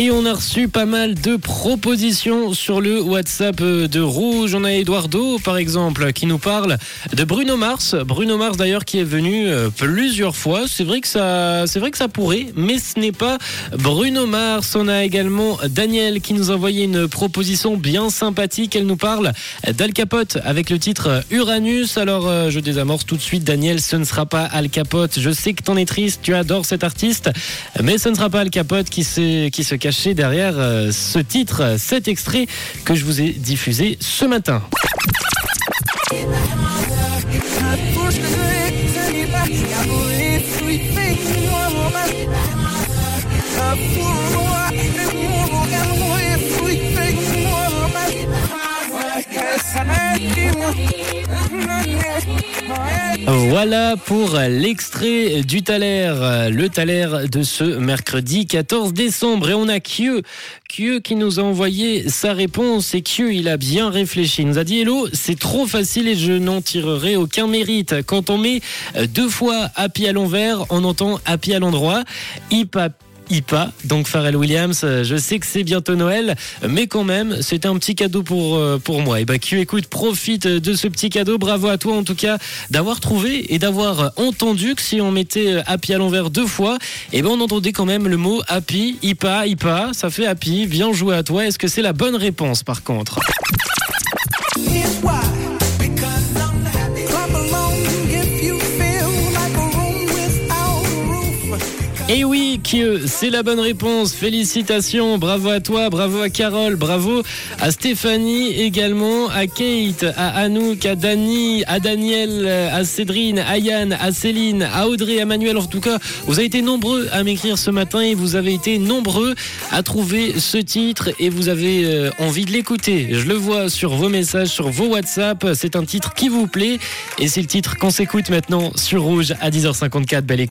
Et on a reçu pas mal de propositions sur le WhatsApp de Rouge. On a Eduardo, par exemple, qui nous parle de Bruno Mars. Bruno Mars, d'ailleurs, qui est venu euh, plusieurs fois. C'est vrai que ça, c'est vrai que ça pourrait, mais ce n'est pas Bruno Mars. On a également Daniel qui nous a envoyé une proposition bien sympathique. Elle nous parle d'Al Capote avec le titre Uranus. Alors, euh, je désamorce tout de suite, Daniel. Ce ne sera pas Al Capote. Je sais que t'en es triste. Tu adores cet artiste, mais ce ne sera pas Al Capote qui, se- qui se derrière euh, ce titre, cet extrait que je vous ai diffusé ce matin. Voilà pour l'extrait du Thaler, le Thaler de ce mercredi 14 décembre. Et on a Kieu, Kieu qui nous a envoyé sa réponse. Et Kieu, il a bien réfléchi. Il nous a dit Hello, c'est trop facile et je n'en tirerai aucun mérite. Quand on met deux fois Happy à l'envers, on entend Happy à l'endroit. IPA, donc Pharrell Williams. Euh, Je sais que c'est bientôt Noël, mais quand même, c'était un petit cadeau pour, euh, pour moi. Et bah, Q, écoute, profite de ce petit cadeau. Bravo à toi, en tout cas, d'avoir trouvé et d'avoir entendu que si on mettait euh, Happy à l'envers deux fois, et ben, on entendait quand même le mot Happy, IPA, IPA. Ça fait Happy. Bien joué à toi. Est-ce que c'est la bonne réponse, par contre? Et oui, Kieu, c'est la bonne réponse. Félicitations, bravo à toi, bravo à Carole, bravo à Stéphanie également, à Kate, à Anouk, à Dani, à Daniel, à Cédrine, à Yann, à Céline, à Audrey, à Manuel. En tout cas, vous avez été nombreux à m'écrire ce matin et vous avez été nombreux à trouver ce titre et vous avez euh, envie de l'écouter. Je le vois sur vos messages, sur vos WhatsApp. C'est un titre qui vous plaît et c'est le titre qu'on s'écoute maintenant sur Rouge à 10h54. Belle.